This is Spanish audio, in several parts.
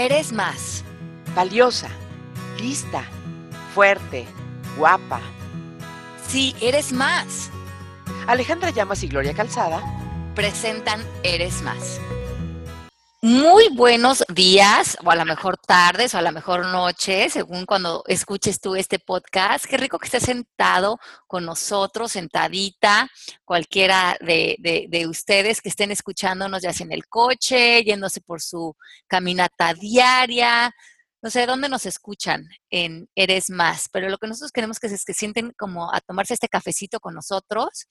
Eres más. Valiosa, lista, fuerte, guapa. Sí, eres más. Alejandra Llamas y Gloria Calzada presentan Eres más. Muy buenos días, o a lo mejor tardes, o a lo mejor noches, según cuando escuches tú este podcast. Qué rico que estés sentado con nosotros, sentadita, cualquiera de, de, ustedes que estén escuchándonos, ya sea en el coche, yéndose por su caminata diaria, no sé dónde nos escuchan en Eres Más, pero lo que nosotros queremos que es que sienten como a tomarse este cafecito con nosotros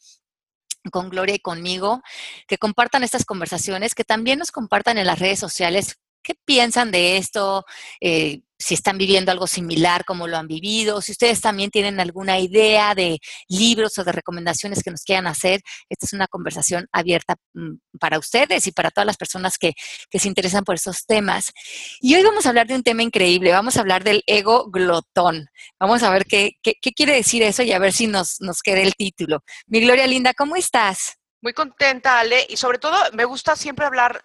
con Gloria y conmigo, que compartan estas conversaciones, que también nos compartan en las redes sociales qué piensan de esto, eh, si están viviendo algo similar, como lo han vivido, si ustedes también tienen alguna idea de libros o de recomendaciones que nos quieran hacer, esta es una conversación abierta mm, para ustedes y para todas las personas que, se interesan por estos temas. Y hoy vamos a hablar de un tema increíble, vamos a hablar del ego glotón. Vamos a ver qué, qué, qué quiere decir eso y a ver si nos, nos queda el título. Mi Gloria Linda, ¿cómo estás? Muy contenta, Ale, y sobre todo me gusta siempre hablar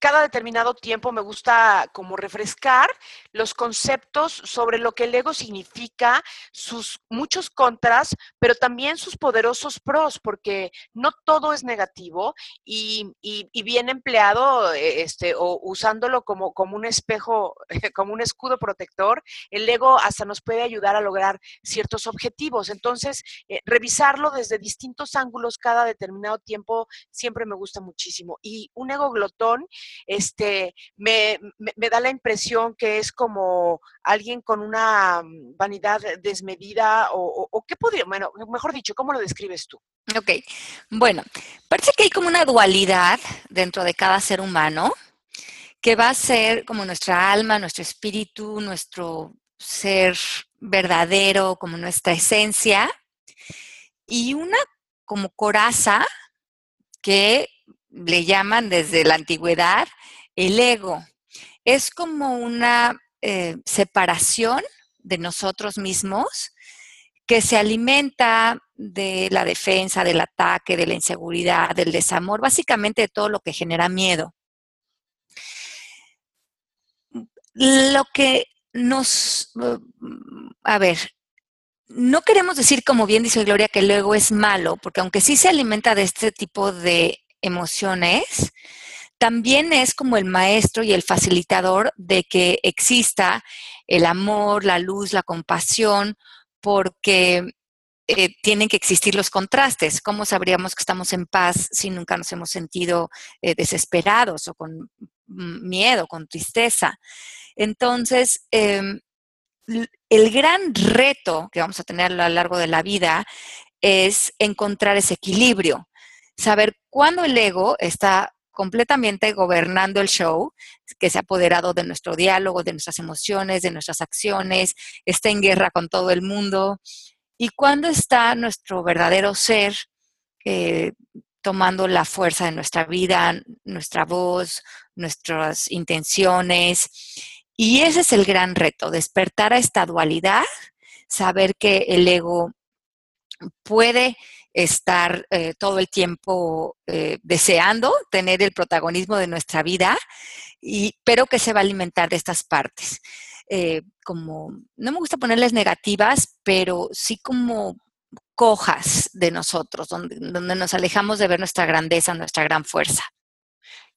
cada determinado tiempo me gusta como refrescar los conceptos sobre lo que el ego significa, sus muchos contras, pero también sus poderosos pros, porque no todo es negativo y, bien empleado eh, este, o usándolo como, como un espejo, como un escudo protector, el ego hasta nos puede ayudar a lograr ciertos objetivos. Entonces, eh, revisarlo desde distintos ángulos cada determinado tiempo siempre me gusta muchísimo. Y un ego glotón este, me, da la impresión que es como alguien con una vanidad desmedida o, o, qué podría, bueno, mejor dicho, ¿cómo lo describes tú? Ok, bueno, parece que hay como una dualidad dentro de cada ser humano que va a ser como nuestra alma, nuestro espíritu, nuestro ser verdadero, como nuestra esencia, y una como coraza que le llaman desde la antigüedad el ego. Es como una eh, separación de nosotros mismos que se alimenta de la defensa, del ataque, de la inseguridad, del desamor, básicamente de todo lo que genera miedo. Lo que nos, a ver, no queremos decir, como bien dice Gloria, que el ego es malo, porque aunque sí se alimenta de este tipo de emociones, también es como el maestro y el facilitador de que exista el amor, la luz, la compasión, porque eh, tienen que existir los contrastes. ¿Cómo sabríamos que estamos en paz si nunca nos hemos sentido eh, desesperados o con miedo, con tristeza? Entonces, em, el gran reto que vamos a tener a lo largo de la vida es encontrar ese equilibrio saber cuándo el ego está completamente gobernando el show, que se ha apoderado de nuestro diálogo, de nuestras emociones, de nuestras acciones, está en guerra con todo el mundo, y cuándo está nuestro verdadero ser eh, tomando la fuerza de nuestra vida, nuestra voz, nuestras intenciones. Y ese es el gran reto, despertar a esta dualidad, saber que el ego puede estar eh, todo el tiempo eh, deseando tener el protagonismo de nuestra vida, y, pero que se va a alimentar de estas partes. Eh, como, no me gusta ponerles negativas, pero sí como cojas de nosotros, donde, donde nos alejamos de ver nuestra grandeza, nuestra gran fuerza.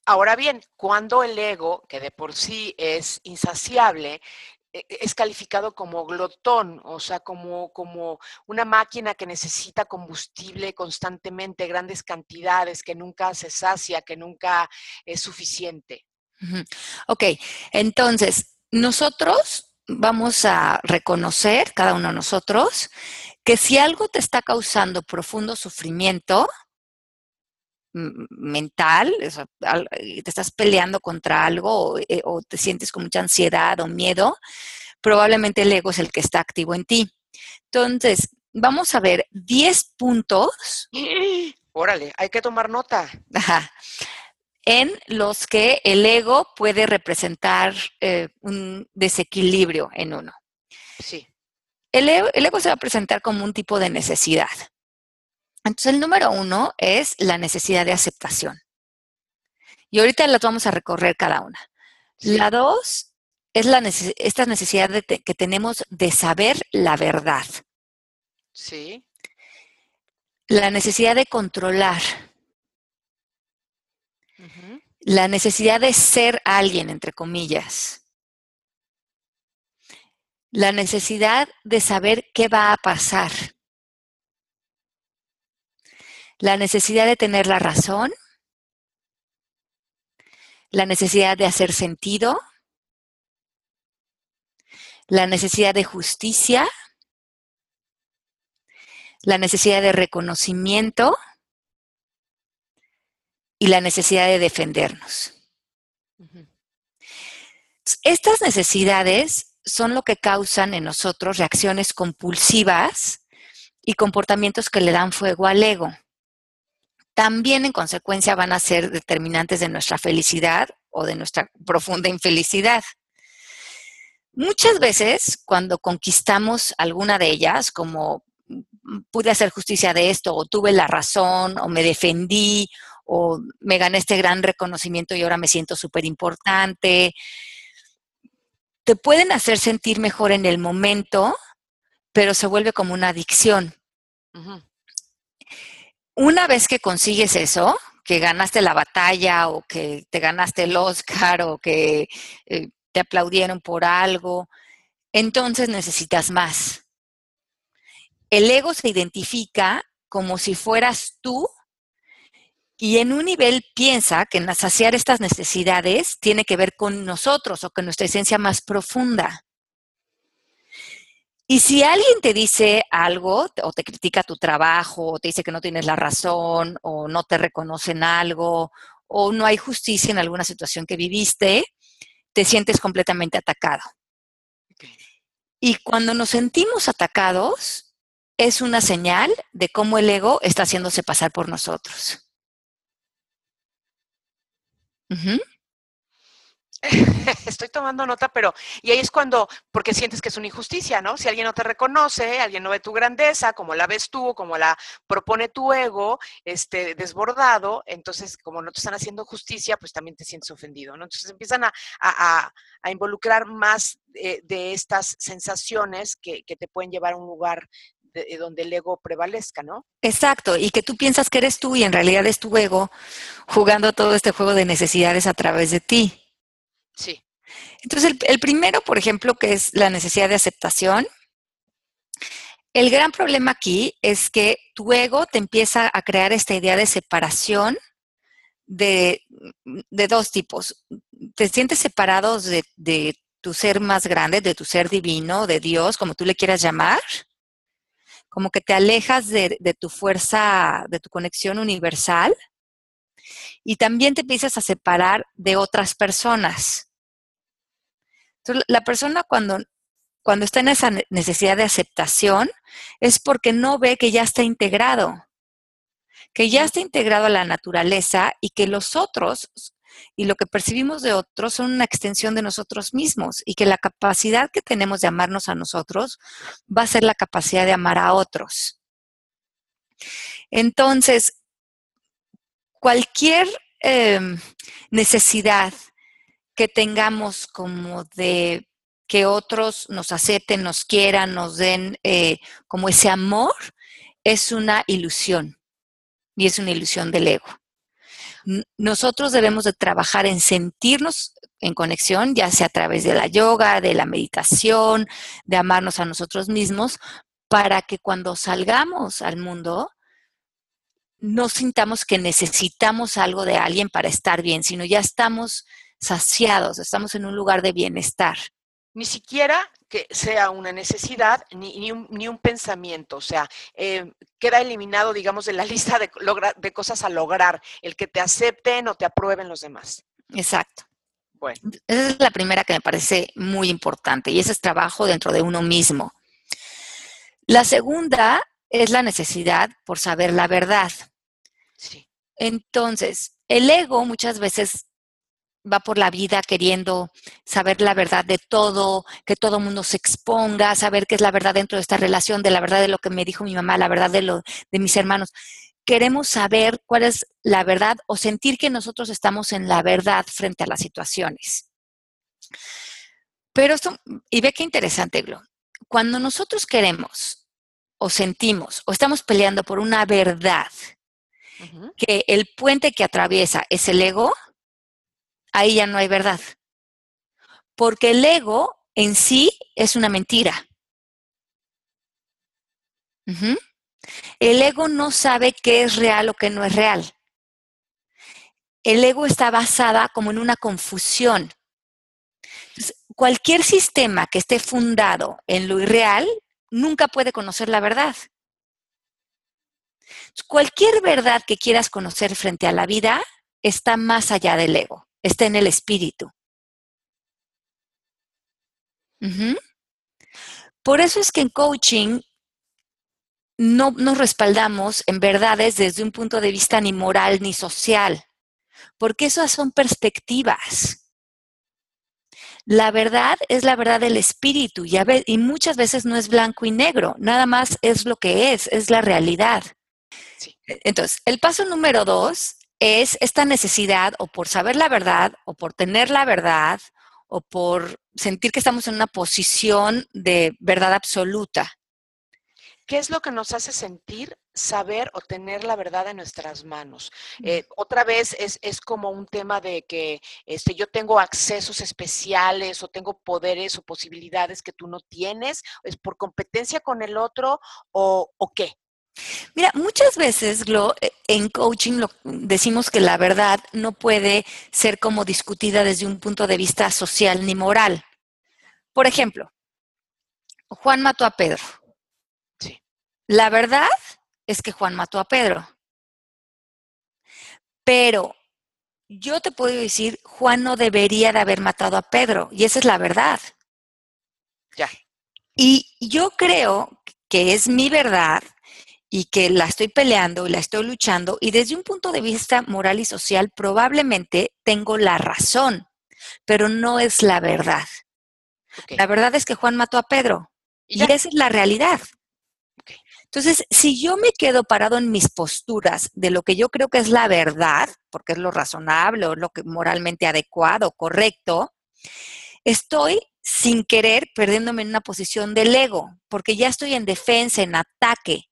Ahora bien, cuando el ego, que de por sí es insaciable, es calificado como glotón, o sea, como, como una máquina que necesita combustible constantemente, grandes cantidades, que nunca se sacia, que nunca es suficiente. Ok, entonces, nosotros vamos a reconocer, cada uno de nosotros, que si algo te está causando profundo sufrimiento, mental, te estás peleando contra algo eh, o, te sientes con mucha ansiedad o miedo, probablemente el ego es el que está activo en ti. Entonces, vamos a ver 10 puntos. Órale, hay que tomar nota. en los que el ego puede representar eh, un desequilibrio en uno. Sí. el ego se va a presentar como un tipo de necesidad. Entonces, el número uno es la necesidad de aceptación. Y ahorita las vamos a recorrer cada una. La dos es la esta necesidad que tenemos de saber la verdad. Sí. La necesidad de controlar. La necesidad de ser alguien, entre comillas. La necesidad de saber qué va a pasar. La necesidad de tener la razón. La necesidad de hacer sentido. La necesidad de justicia la necesidad de reconocimiento y la necesidad de defendernos. Estas necesidades son lo que causan en nosotros reacciones compulsivas y comportamientos que le dan fuego al ego. También en consecuencia van a ser determinantes de nuestra felicidad o de nuestra profunda infelicidad. Muchas veces cuando conquistamos alguna de ellas, como pude hacer justicia de esto, o tuve la razón, o me defendí, o me gané este gran reconocimiento y ahora me siento súper importante. Te pueden hacer sentir mejor en el momento, pero se vuelve como una adicción. Una vez que consigues eso, que ganaste la batalla o que te ganaste el Oscar o que eh, te aplaudieron por algo, entonces necesitas más el ego se identifica como si fueras tú y en un nivel piensa que saciar estas necesidades tiene que ver con nosotros o con nuestra esencia más profunda. Y si alguien te dice algo o te critica tu trabajo o te dice que no tienes la razón o no te reconocen algo o no hay justicia en alguna situación que viviste, te sientes completamente atacado. Y cuando nos sentimos atacados, es una señal de cómo el ego está haciéndose pasar por nosotros. Estoy tomando nota, pero y ahí es cuando, porque sientes que es una injusticia, ¿no? Si alguien no te reconoce, alguien no ve tu grandeza, como la ves tú, como la propone tu ego, este, desbordado, entonces como no te están haciendo justicia, pues también te sientes ofendido, ¿no? Entonces empiezan a, involucrar más de, estas sensaciones que, que, te pueden llevar a un lugar de, donde el ego prevalezca, ¿no? Exacto, y que tú piensas que eres tú y en realidad es tu ego jugando todo este juego de necesidades a través de ti. Sí. Entonces, el, primero, por ejemplo, que es la necesidad de aceptación. El gran problema aquí es que tu ego te empieza a crear esta idea de separación de, dos tipos. Te sientes separados de, de, tu ser más grande, de tu ser divino, de Dios, como tú le quieras llamar, como que te alejas de, tu fuerza, de tu conexión universal y también te empiezas a separar de otras personas. Entonces, la persona cuando, cuando está en esa necesidad de aceptación es porque no ve que ya está integrado, que ya está integrado a la naturaleza y que los otros y lo que percibimos de otros son una extensión de nosotros mismos y que la capacidad que tenemos de amarnos a nosotros va a ser la capacidad de amar a otros. Entonces, cualquier em, necesidad que tengamos como de que otros nos acepten, nos quieran, nos den eh, como ese amor, es una ilusión y es una ilusión del ego. Nosotros debemos de trabajar en sentirnos en conexión, ya sea a través de la yoga, de la meditación, de amarnos a nosotros mismos, para que cuando salgamos al mundo no sintamos que necesitamos algo de alguien para estar bien, sino ya estamos saciados, estamos en un lugar de bienestar. Ni siquiera que sea una necesidad ni, ni, un, ni un, pensamiento. O sea, eh, queda eliminado, digamos, de la lista de, de cosas a lograr, el que te acepten o te aprueben los demás. Exacto. Bueno. Esa es la primera que me parece muy importante y ese es trabajo dentro de uno mismo. La segunda es la necesidad por saber la verdad. Sí. Entonces, el ego muchas veces va por la vida queriendo saber la verdad de todo, que todo mundo se exponga, saber qué es la verdad dentro de esta relación, de la verdad de lo que me dijo mi mamá, la verdad de lo de mis hermanos. Queremos saber cuál es la verdad o sentir que nosotros estamos en la verdad frente a las situaciones. Pero esto, y ve qué interesante, Glo. Cuando nosotros queremos o sentimos o estamos peleando por una verdad, que el puente que atraviesa es el ego, ahí ya no hay verdad. Porque el ego en sí es una mentira. El ego no sabe qué es real o qué no es real. El ego está basada como en una confusión. cualquier sistema que esté fundado en lo irreal nunca puede conocer la verdad. Cualquier verdad que quieras conocer frente a la vida está más allá del ego, está en el espíritu. Por eso es que en coaching no nos respaldamos en verdades desde un punto de vista ni moral ni social, porque esas son perspectivas. La verdad es la verdad del espíritu y, y, muchas veces no es blanco y negro, nada más es lo que es, es la realidad. Entonces, el paso número dos es esta necesidad o por saber la verdad o por tener la verdad o por sentir que estamos en una posición de verdad absoluta. ¿Qué es lo que nos hace sentir saber o tener la verdad en nuestras manos? Eh, otra vez es, es, como un tema de que este, yo tengo accesos especiales o tengo poderes o posibilidades que tú no tienes, es por competencia con el otro o, o qué. Mira, muchas veces, Glo, eh, en coaching lo, decimos que la verdad no puede ser como discutida desde un punto de vista social ni moral. Por ejemplo, Juan mató a Pedro. Sí. La verdad es que Juan mató a Pedro. Pero yo te puedo decir, Juan no debería de haber matado a Pedro, y esa es la verdad. Ya. Y yo creo que es mi verdad y que la estoy peleando y la estoy luchando y desde un punto de vista moral y social probablemente tengo la razón, pero no es la verdad. La verdad es que Juan mató a Pedro y, esa es la realidad. Entonces, si yo me quedo parado en mis posturas de lo que yo creo que es la verdad, porque es lo razonable o lo que moralmente adecuado, correcto, estoy sin querer perdiéndome en una posición del ego, porque ya estoy en defensa, en ataque.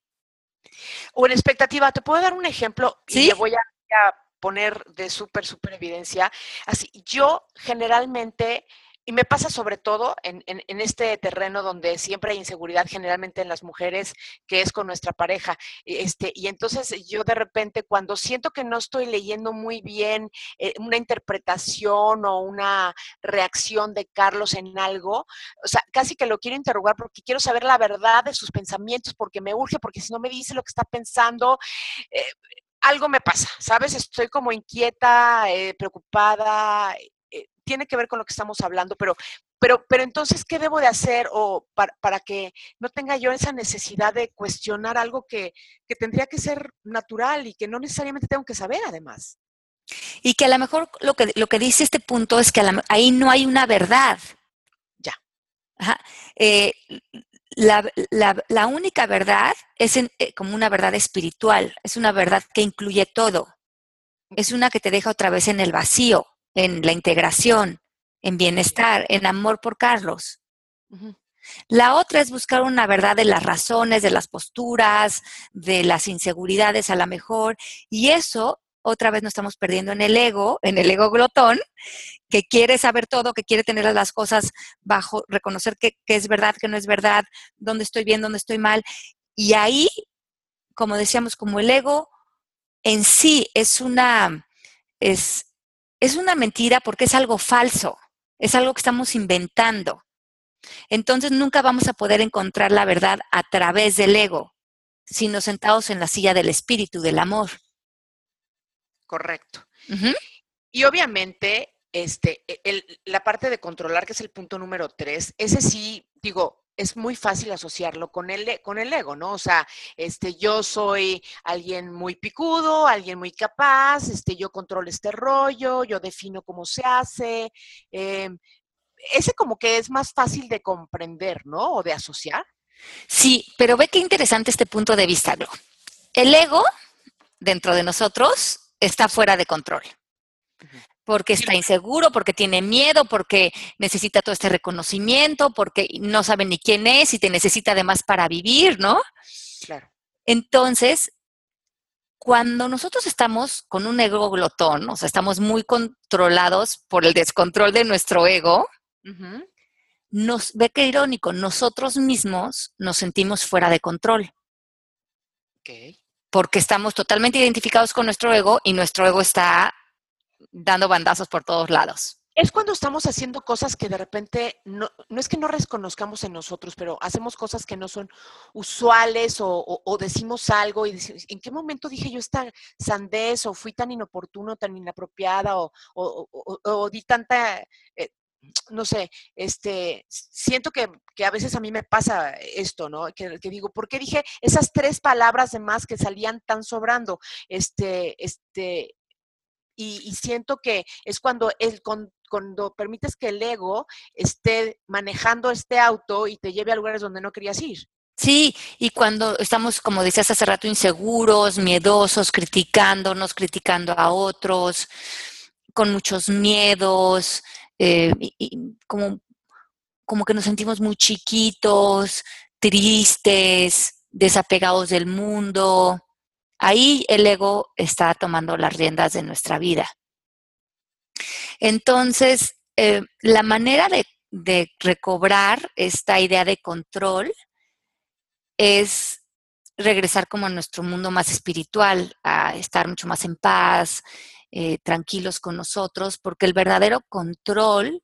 O en expectativa, te puedo dar un ejemplo y le voy a, poner de súper, súper evidencia. Así, yo generalmente y me pasa sobre todo en, este terreno donde siempre hay inseguridad, generalmente en las mujeres, que es con nuestra pareja. Este, y entonces yo de repente cuando siento que no estoy leyendo muy bien eh, una interpretación o una reacción de Carlos en algo, o sea, casi que lo quiero interrogar porque quiero saber la verdad de sus pensamientos, porque me urge, porque si no me dice lo que está pensando, eh, algo me pasa, ¿sabes? Estoy como inquieta, eh, preocupada, tiene que ver con lo que estamos hablando, pero, pero, pero entonces, ¿qué debo de hacer o para, que no tenga yo esa necesidad de cuestionar algo que, tendría que ser natural y que no necesariamente tengo que saber además? Y que a lo mejor lo que, lo que dice este punto es que ahí no hay una verdad. Ya. Eh, la, única verdad es eh, como una verdad espiritual, es una verdad que incluye todo. Es una que te deja otra vez en el vacío en la integración, en bienestar, en amor por Carlos. La otra es buscar una verdad de las razones, de las posturas, de las inseguridades a la mejor. Y eso, otra vez nos estamos perdiendo en el ego, en el ego glotón, que quiere saber todo, que quiere tener las cosas bajo, reconocer qué es verdad, qué no es verdad, dónde estoy bien, dónde estoy mal. Y ahí, como decíamos, como el ego en sí es una, es, es una mentira porque es algo falso, es algo que estamos inventando. Entonces nunca vamos a poder encontrar la verdad a través del ego, sino sentados en la silla del espíritu, del amor. Correcto. Y obviamente, este, e, la parte de controlar, que es el punto número tres, ese sí, digo, es muy fácil asociarlo con el, e, con el ego, ¿no? O sea, este, yo soy alguien muy picudo, alguien muy capaz, este, yo controlo este rollo, yo defino cómo se hace. Em, ese como que es más fácil de comprender, ¿no? O de asociar. Sí, pero ve qué interesante este punto de vista, Glo. El ego dentro de nosotros está fuera de control. Porque está inseguro, porque tiene miedo, porque necesita todo este reconocimiento, porque no sabe ni quién es y te necesita además para vivir, ¿no? Claro. Entonces, cuando nosotros estamos con un ego glotón, o sea, estamos muy controlados por el descontrol de nuestro ego, nos ve que irónico, nosotros mismos nos sentimos fuera de control. Porque estamos totalmente identificados con nuestro ego y nuestro ego está dando bandazos por todos lados. Es cuando estamos haciendo cosas que de repente, no, no es que no reconozcamos en nosotros, pero hacemos cosas que no son usuales o, decimos algo y decimos, ¿en qué momento dije yo esta sandez o fui tan inoportuno, tan inapropiada o, di tanta, eh, no sé, este, siento que, a veces a mí me pasa esto, ¿no? Que, que, digo, ¿por qué dije esas tres palabras de más que salían tan sobrando? Este, este, y, siento que es cuando, el, cuando permites que el ego esté manejando este auto y te lleve a lugares donde no querías ir. Sí, y cuando estamos, como decías hace rato, inseguros, miedosos, criticándonos, criticando a otros, con muchos miedos, eh, y, como, como que nos sentimos muy chiquitos, tristes, desapegados del mundo, Ahí el ego está tomando las riendas de nuestra vida. Entonces, eh, la manera de, recobrar esta idea de control es regresar como a nuestro mundo más espiritual, a estar mucho más en paz, eh, tranquilos con nosotros, porque el verdadero control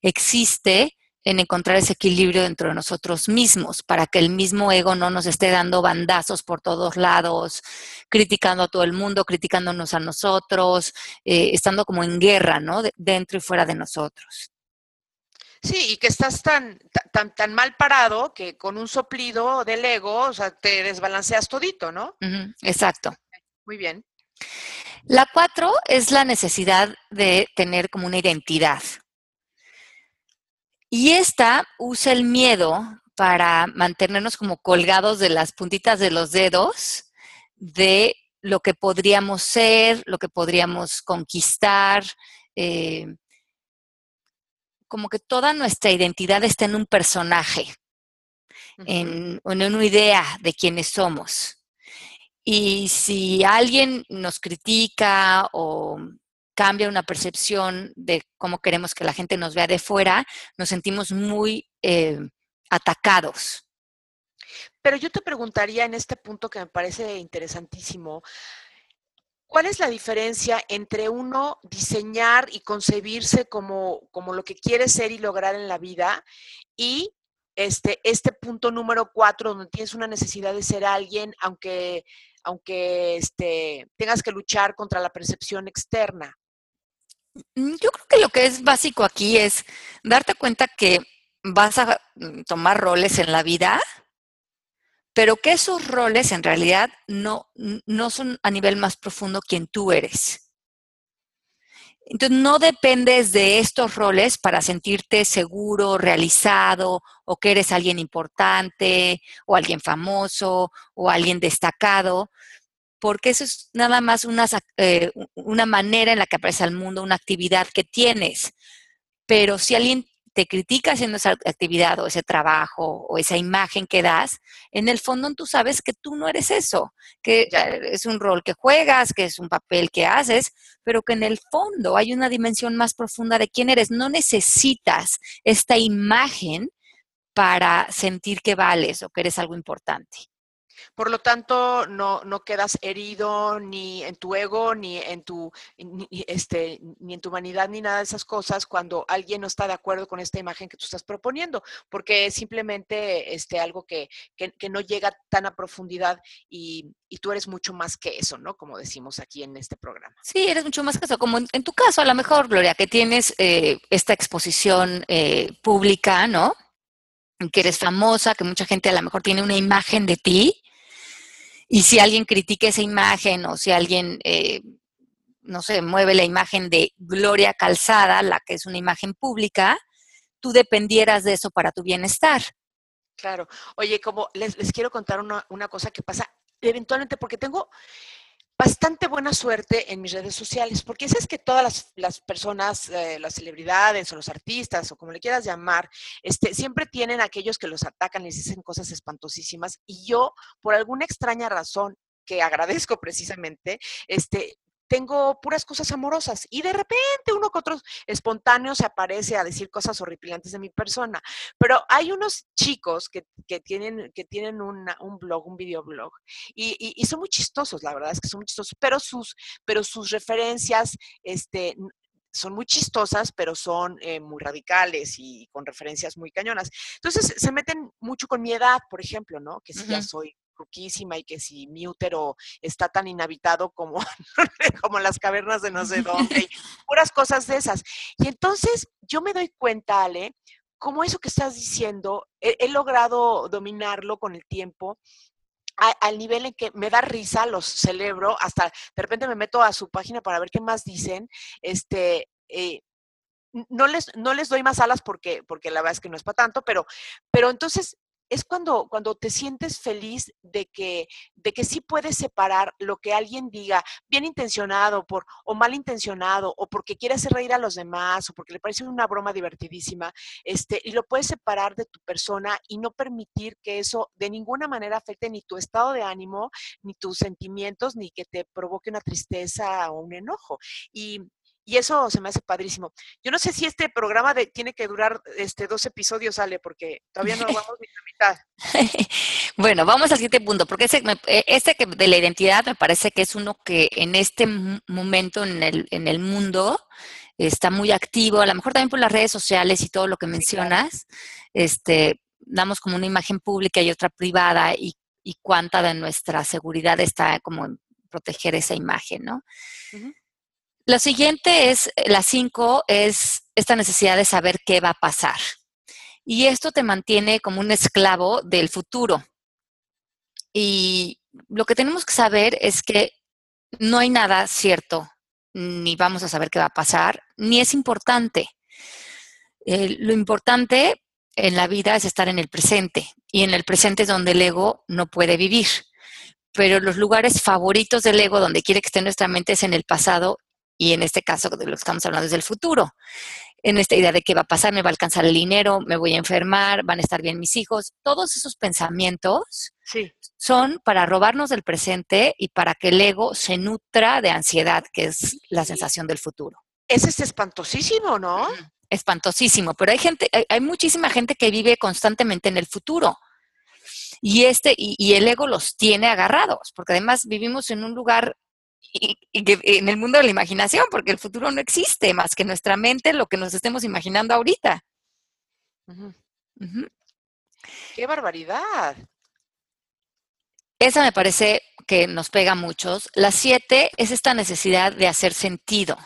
existe en encontrar ese equilibrio dentro de nosotros mismos, para que el mismo ego no nos esté dando bandazos por todos lados, criticando a todo el mundo, criticándonos a nosotros, eh, estando como en guerra, ¿no? dentro y fuera de nosotros. Sí, y que estás tan, tan, tan mal parado que con un soplido del ego, o sea, te desbalanceas todito, ¿no? exacto. Muy bien. La cuatro es la necesidad de tener como una identidad. Y esta usa el miedo para mantenernos como colgados de las puntitas de los dedos de lo que podríamos ser, lo que podríamos conquistar, eh, como que toda nuestra identidad está en un personaje, en, en una idea de quiénes somos. Y si alguien nos critica o cambia una percepción de cómo queremos que la gente nos vea de fuera, nos sentimos muy eh, atacados. Pero yo te preguntaría en este punto que me parece interesantísimo, ¿cuál es la diferencia entre uno diseñar y concebirse como, como lo que quiere ser y lograr en la vida y este, este punto número cuatro, donde tienes una necesidad de ser alguien, aunque, aunque este, tengas que luchar contra la percepción externa? Mm, yo creo que lo que es básico aquí es darte cuenta que vas a tomar roles en la vida, pero que esos roles en realidad no, no son a nivel más profundo quien tú eres. Entonces, no dependes de estos roles para sentirte seguro, realizado, o que eres alguien importante, o alguien famoso, o alguien destacado, porque eso es nada más una, eh, una manera en la que aparece al mundo, una actividad que tienes. Pero si alguien te critica haciendo esa actividad o ese trabajo o esa imagen que das, en el fondo tú sabes que tú no eres eso, que es un rol que juegas, que es un papel que haces, pero que en el fondo hay una dimensión más profunda de quién eres. No necesitas esta imagen para sentir que vales o que eres algo importante. Por lo tanto, no, no quedas herido ni en tu ego, ni en tu, ni, este, ni en tu humanidad, ni nada de esas cosas cuando alguien no está de acuerdo con esta imagen que tú estás proponiendo, porque es simplemente este, algo que, no llega tan a profundidad y, tú eres mucho más que eso, ¿no? Como decimos aquí en este programa. Sí, eres mucho más que eso. Como en, tu caso, a lo mejor, Gloria, que tienes eh, esta exposición eh, pública, ¿no? que eres famosa, que mucha gente a lo mejor tiene una imagen de ti, y si alguien critica esa imagen o si alguien, eh, no sé, mueve la imagen de Gloria Calzada, la que es una imagen pública, tú dependieras de eso para tu bienestar. Claro. Oye, como les, quiero contar una, una cosa que pasa eventualmente, porque tengo, bastante buena suerte en mis redes sociales, porque es que todas las, personas, eh, las celebridades o los artistas o como le quieras llamar, este, siempre tienen aquellos que los atacan, les dicen cosas espantosísimas y yo, por alguna extraña razón, que agradezco precisamente, este, tengo puras cosas amorosas y de repente uno que otro espontáneo se aparece a decir cosas horripilantes de mi persona. Pero hay unos chicos que, tienen, que tienen un blog, un videoblog, y, y, son muy chistosos, la verdad es que son muy chistosos, pero sus, pero sus referencias, este, son muy chistosas, pero son eh, muy radicales y con referencias muy cañonas. Entonces se meten mucho con mi edad, por ejemplo, ¿no? Que si ya soy y que si mi útero está tan inhabitado como, como las cavernas de no sé dónde, puras cosas de esas. Y entonces yo me doy cuenta, Ale, como eso que estás diciendo, he, logrado dominarlo con el tiempo al nivel en que me da risa, los celebro, hasta de repente me meto a su página para ver qué más dicen, este, eh, no les, no les doy más alas porque, porque la verdad es que no es para tanto, pero, pero entonces es cuando, cuando te sientes feliz de que, de que sí puedes separar lo que alguien diga, bien intencionado por, o mal intencionado, o porque quiere hacer reír a los demás, o porque le parece una broma divertidísima, este, y lo puedes separar de tu persona y no permitir que eso de ninguna manera afecte ni tu estado de ánimo, ni tus sentimientos, ni que te provoque una tristeza o un enojo. Y, y eso se me hace padrísimo. Yo no sé si este programa de, tiene que durar este, dos episodios, Ale, porque todavía no vamos ni la mitad. bueno, vamos al siguiente punto, porque ese, eh, este que de la identidad me parece que es uno que en este momento en el, en el mundo está muy activo, a lo mejor también por las redes sociales y todo lo que mencionas, este, damos como una imagen pública y otra privada y, y cuánta de nuestra seguridad está como en proteger esa imagen, ¿no? Lo siguiente es, la cinco, es esta necesidad de saber qué va a pasar. Y esto te mantiene como un esclavo del futuro. Y lo que tenemos que saber es que no hay nada cierto, ni vamos a saber qué va a pasar, ni es importante. Eh, lo importante en la vida es estar en el presente, y en el presente es donde el ego no puede vivir. Pero los lugares favoritos del ego, donde quiere que esté nuestra mente, es en el pasado y en este caso de lo que estamos hablando es del futuro. En esta idea de qué va a pasar, me va a alcanzar el dinero, me voy a enfermar, van a estar bien mis hijos, todos esos pensamientos son para robarnos del presente y para que el ego se nutra de ansiedad, que es la sensación del futuro. Ese es espantosísimo, ¿no? Espantosísimo, pero hay gente, hay, muchísima gente que vive constantemente en el futuro. Y este, y el ego los tiene agarrados, porque además vivimos en un lugar y, en el mundo de la imaginación, porque el futuro no existe más que nuestra mente, lo que nos estemos imaginando ahorita. ¡Qué barbaridad! Esa me parece que nos pega a muchos. La siete es esta necesidad de hacer sentido.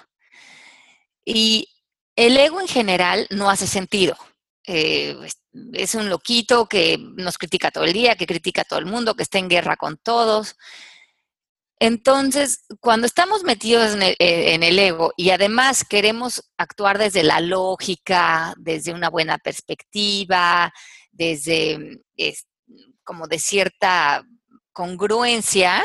Y el ego en general no hace sentido. Eh, es un loquito que nos critica todo el día, que critica a todo el mundo, que está en guerra con todos. Entonces, cuando estamos metidos eh, en el, ego y además queremos actuar desde la lógica, desde una buena perspectiva, desde como de cierta congruencia,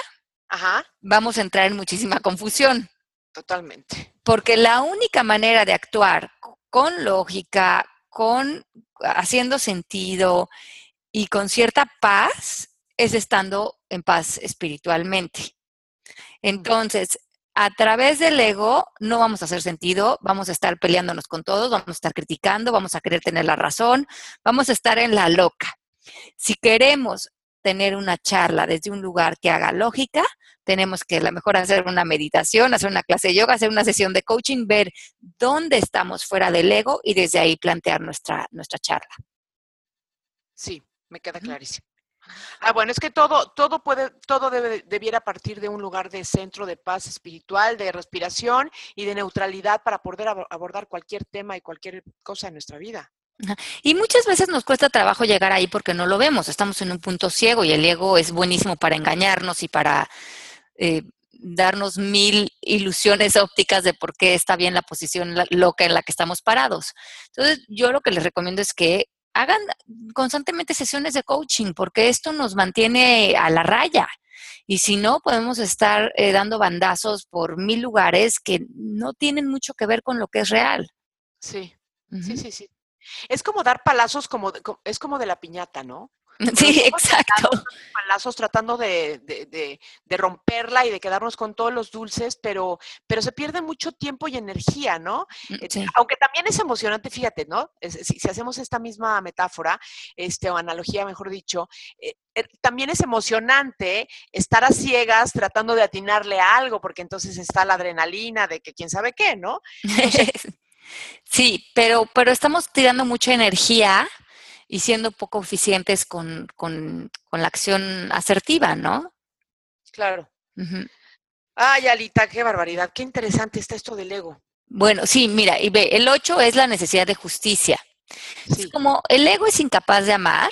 vamos a entrar en muchísima confusión. Totalmente. Porque la única manera de actuar con lógica, con haciendo sentido y con cierta paz es estando en paz espiritualmente. Entonces, a través del ego no vamos a hacer sentido, vamos a estar peleándonos con todos, vamos a estar criticando, vamos a querer tener la razón, vamos a estar en la loca. Si queremos tener una charla desde un lugar que haga lógica, tenemos que a lo mejor hacer una meditación, hacer una clase de yoga, hacer una sesión de coaching, ver dónde estamos fuera del ego y desde ahí plantear nuestra, nuestra charla. Sí, me queda clarísimo. Ah, bueno, es que todo, todo puede, todo debe, debiera partir de un lugar de centro de paz espiritual, de respiración y de neutralidad para poder abordar cualquier tema y cualquier cosa en nuestra vida. Y muchas veces nos cuesta trabajo llegar ahí porque no lo vemos, estamos en un punto ciego y el ego es buenísimo para engañarnos y para eh, darnos mil ilusiones ópticas de por qué está bien la posición loca en la que estamos parados. Entonces, yo lo que les recomiendo es que hagan constantemente sesiones de coaching, porque esto nos mantiene a la raya. Y si no, podemos estar eh, dando bandazos por mil lugares que no tienen mucho que ver con lo que es real. Sí, sí, sí, sí. Es como dar palazos, como, es como de la piñata, ¿no? Sí, exacto. Palazos tratando de, de, de, romperla y de quedarnos con todos los dulces, pero, pero se pierde mucho tiempo y energía, ¿no? Mm, eh, aunque también es emocionante, fíjate, ¿no? si, hacemos esta misma metáfora, este, o analogía, mejor dicho, eh, eh, también es emocionante estar a ciegas tratando de atinarle a algo, porque entonces está la adrenalina de que quién sabe qué, ¿no? sí, pero, pero estamos tirando mucha energía y siendo poco eficientes con, la acción asertiva, ¿no? Claro. Ay, Alita, qué barbaridad, qué interesante está esto del ego. Bueno, sí, mira, y ve, el 8 es la necesidad de justicia. Es como el ego es incapaz de amar,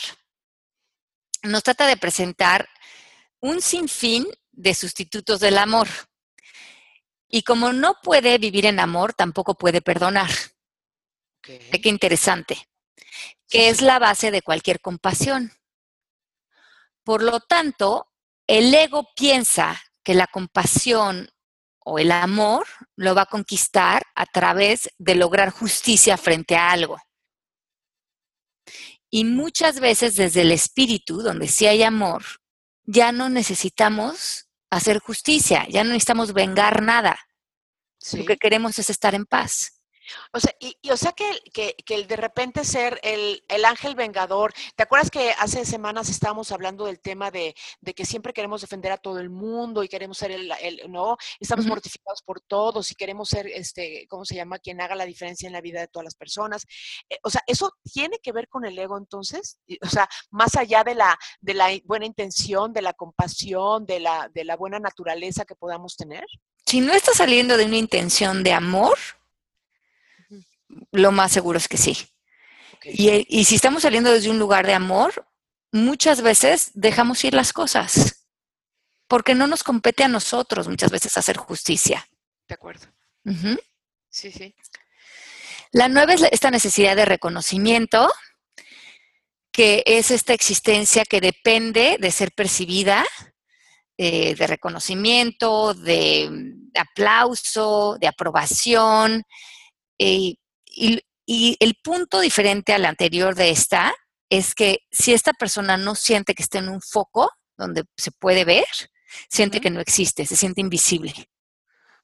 nos trata de presentar un sinfín de sustitutos del amor. Y como no puede vivir en amor, tampoco puede perdonar. Qué interesante que es la base de cualquier compasión. Por lo tanto, el ego piensa que la compasión o el amor lo va a conquistar a través de lograr justicia frente a algo. Y muchas veces desde el espíritu, donde sí hay amor, ya no necesitamos hacer justicia, ya no necesitamos vengar nada. Lo que queremos es estar en paz. O sea, y, o sea que, que, el de repente ser el, ángel vengador, ¿te acuerdas que hace semanas estábamos hablando del tema de, que siempre queremos defender a todo el mundo y queremos ser el, no, estamos mortificados por todos y queremos ser, este, ¿cómo se llama? Quien haga la diferencia en la vida de todas las personas. Eh, o sea, ¿eso tiene que ver con el ego entonces? O sea, más allá de la, de la buena intención, de la compasión, de la, de la buena naturaleza que podamos tener. Si no está saliendo de una intención de amor, lo más seguro es que sí. Y, si estamos saliendo desde un lugar de amor, muchas veces dejamos ir las cosas, porque no nos compete a nosotros muchas veces hacer justicia. De acuerdo. Sí, sí. La nueva es esta necesidad de reconocimiento, que es esta existencia que depende de ser percibida, eh, de reconocimiento, de aplauso, de aprobación. Eh, y, el punto diferente al anterior de esta es que si esta persona no siente que está en un foco donde se puede ver, siente que no existe, se siente invisible.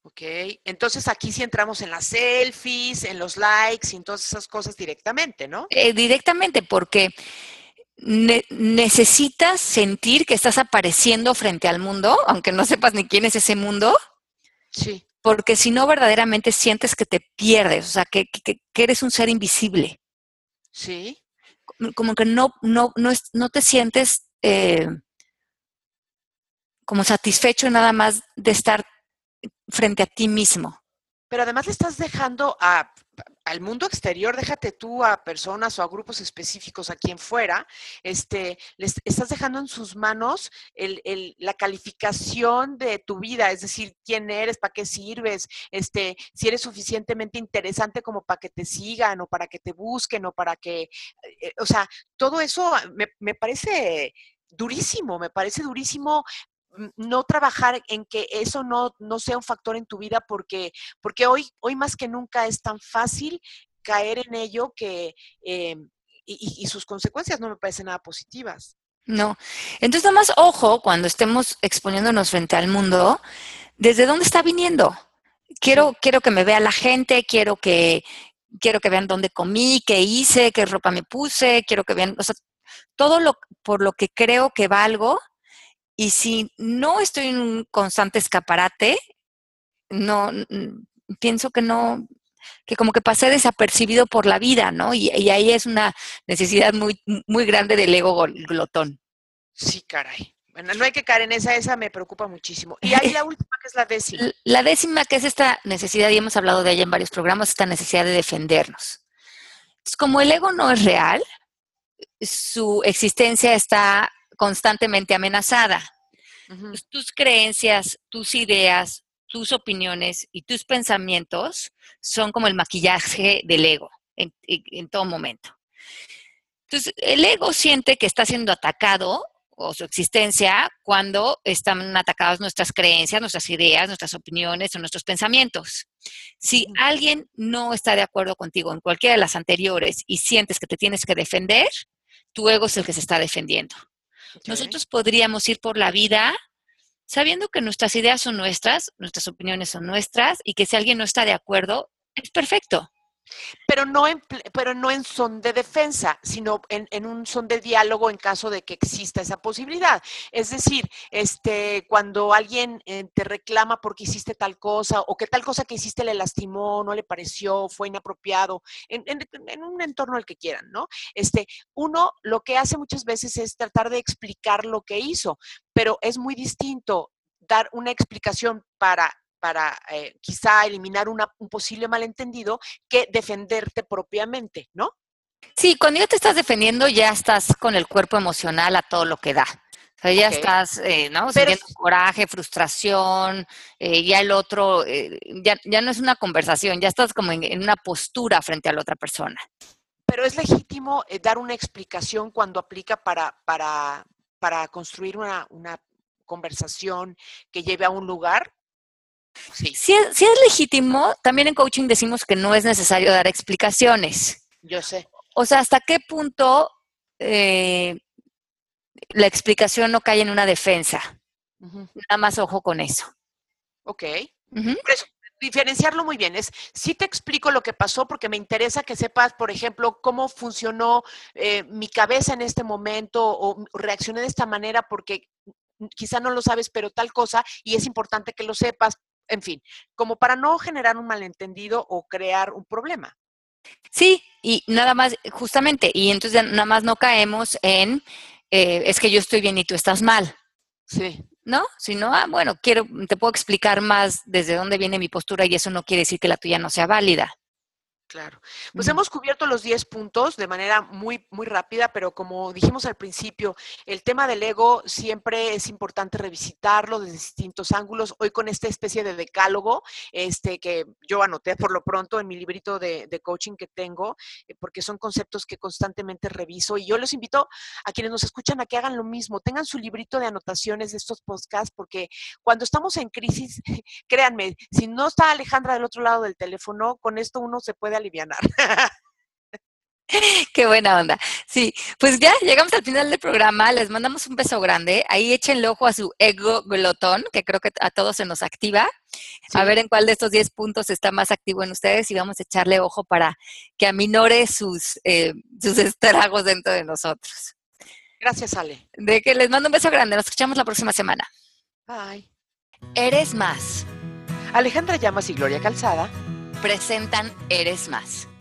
Ok, entonces aquí sí entramos en las selfies, en los likes y en todas esas cosas directamente, ¿no? Eh, directamente, porque necesitas sentir que estás apareciendo frente al mundo, aunque no sepas ni quién es ese mundo. Sí porque si no verdaderamente sientes que te pierdes, o sea, que, eres un ser invisible. Sí. Como que no, no, no, no te sientes eh, como satisfecho nada más de estar frente a ti mismo. Pero además le estás dejando a, al mundo exterior, déjate tú a personas o a grupos específicos, a quien fuera, este, les estás dejando en sus manos la calificación de tu vida, es decir, quién eres, para qué sirves, este, si eres suficientemente interesante como para que te sigan o para que te busquen o para que, eh, o sea, todo eso me, me parece durísimo, me parece durísimo no trabajar en que eso no, no sea un factor en tu vida porque, porque hoy, hoy más que nunca es tan fácil caer en ello que, em, y, sus consecuencias no me parecen nada positivas. No. Entonces, nada más ojo cuando estemos exponiéndonos frente al mundo, ¿desde dónde está viniendo? Quiero, quiero que me vea la gente, quiero que, quiero que vean dónde comí, qué hice, qué ropa me puse, quiero que vean, o sea, todo lo por lo que creo que valgo, y si no estoy en un constante escaparate, no pienso que no, que como que pasé desapercibido por la vida, ¿no? Y, ahí es una necesidad muy, muy grande del ego glotón. Sí, caray. Bueno, no hay que caer en esa, esa me preocupa muchísimo. Y ahí la última, que es la décima. La décima, que es esta necesidad, y hemos hablado de ella en varios programas, esta necesidad de defendernos. Entonces, como el ego no es real, su existencia está constantemente amenazada. Pues, tus creencias, tus ideas, tus opiniones y tus pensamientos son como el maquillaje del ego en, todo momento. Entonces, el ego siente que está siendo atacado o su existencia cuando están atacadas nuestras creencias, nuestras ideas, nuestras opiniones o nuestros pensamientos. Si alguien no está de acuerdo contigo en cualquiera de las anteriores y sientes que te tienes que defender, tu ego es el que se está defendiendo. Nosotros podríamos ir por la vida sabiendo que nuestras ideas son nuestras, nuestras opiniones son nuestras y que si alguien no está de acuerdo, es perfecto. Pero no en, pero no en son de defensa, sino en, un son de diálogo en caso de que exista esa posibilidad. Es decir, este, cuando alguien eh, te reclama porque hiciste tal cosa o que tal cosa que hiciste le lastimó, no le pareció, fue inapropiado, en, en un entorno al que quieran, ¿no? Este, uno lo que hace muchas veces es tratar de explicar lo que hizo, pero es muy distinto dar una explicación para para eh, quizá eliminar un posible malentendido que defenderte propiamente, ¿no? Sí, cuando ya te estás defendiendo ya estás con el cuerpo emocional a todo lo que da. O sea, ya estás, eh, ¿no? Sintiendo coraje, frustración, eh, ya el otro, ya, ya, no es una conversación, ya estás como en, una postura frente a la otra persona. Pero es legítimo dar una explicación cuando aplica para, para, para construir una, una conversación que lleve a un lugar Sí. Si, es, legítimo, también en coaching decimos que no es necesario dar explicaciones. Yo sé. O sea, ¿hasta qué punto eh, la explicación no cae en una defensa? Nada más ojo con eso. Ok. diferenciarlo muy bien. Es, sí te explico lo que pasó porque me interesa que sepas, por ejemplo, cómo funcionó eh, mi cabeza en este momento o reaccioné de esta manera porque quizá no lo sabes, pero tal cosa, y es importante que lo sepas en fin, como para no generar un malentendido o crear un problema. Sí, y nada más, justamente, y entonces nada más no caemos en, eh, es que yo estoy bien y tú estás mal. Sí. ¿No? Si no, ah, bueno, quiero, te puedo explicar más desde dónde viene mi postura y eso no quiere decir que la tuya no sea válida. Claro. Pues hemos cubierto los 10 puntos de manera muy, muy rápida, pero como dijimos al principio, el tema del ego siempre es importante revisitarlo desde distintos ángulos. Hoy con esta especie de decálogo, este que yo anoté por lo pronto en mi librito de, coaching que tengo, eh, porque son conceptos que constantemente reviso. Y yo los invito a quienes nos escuchan a que hagan lo mismo, tengan su librito de anotaciones de estos podcasts, porque cuando estamos en crisis, créanme, si no está Alejandra del otro lado del teléfono, con esto uno se puede alivianar. Qué buena onda. Sí, pues ya llegamos al final del programa. Les mandamos un beso grande. Ahí échenle ojo a su ego glotón, que creo que a todos se nos activa. A ver en cuál de estos 10 puntos está más activo en ustedes y vamos a echarle ojo para que aminore sus, eh, sus estragos dentro de nosotros. Gracias, Ale. De que les mando un beso grande. Nos escuchamos la próxima semana. Bye. Eres más. Alejandra Llamas y Gloria Calzada presentan Eres Más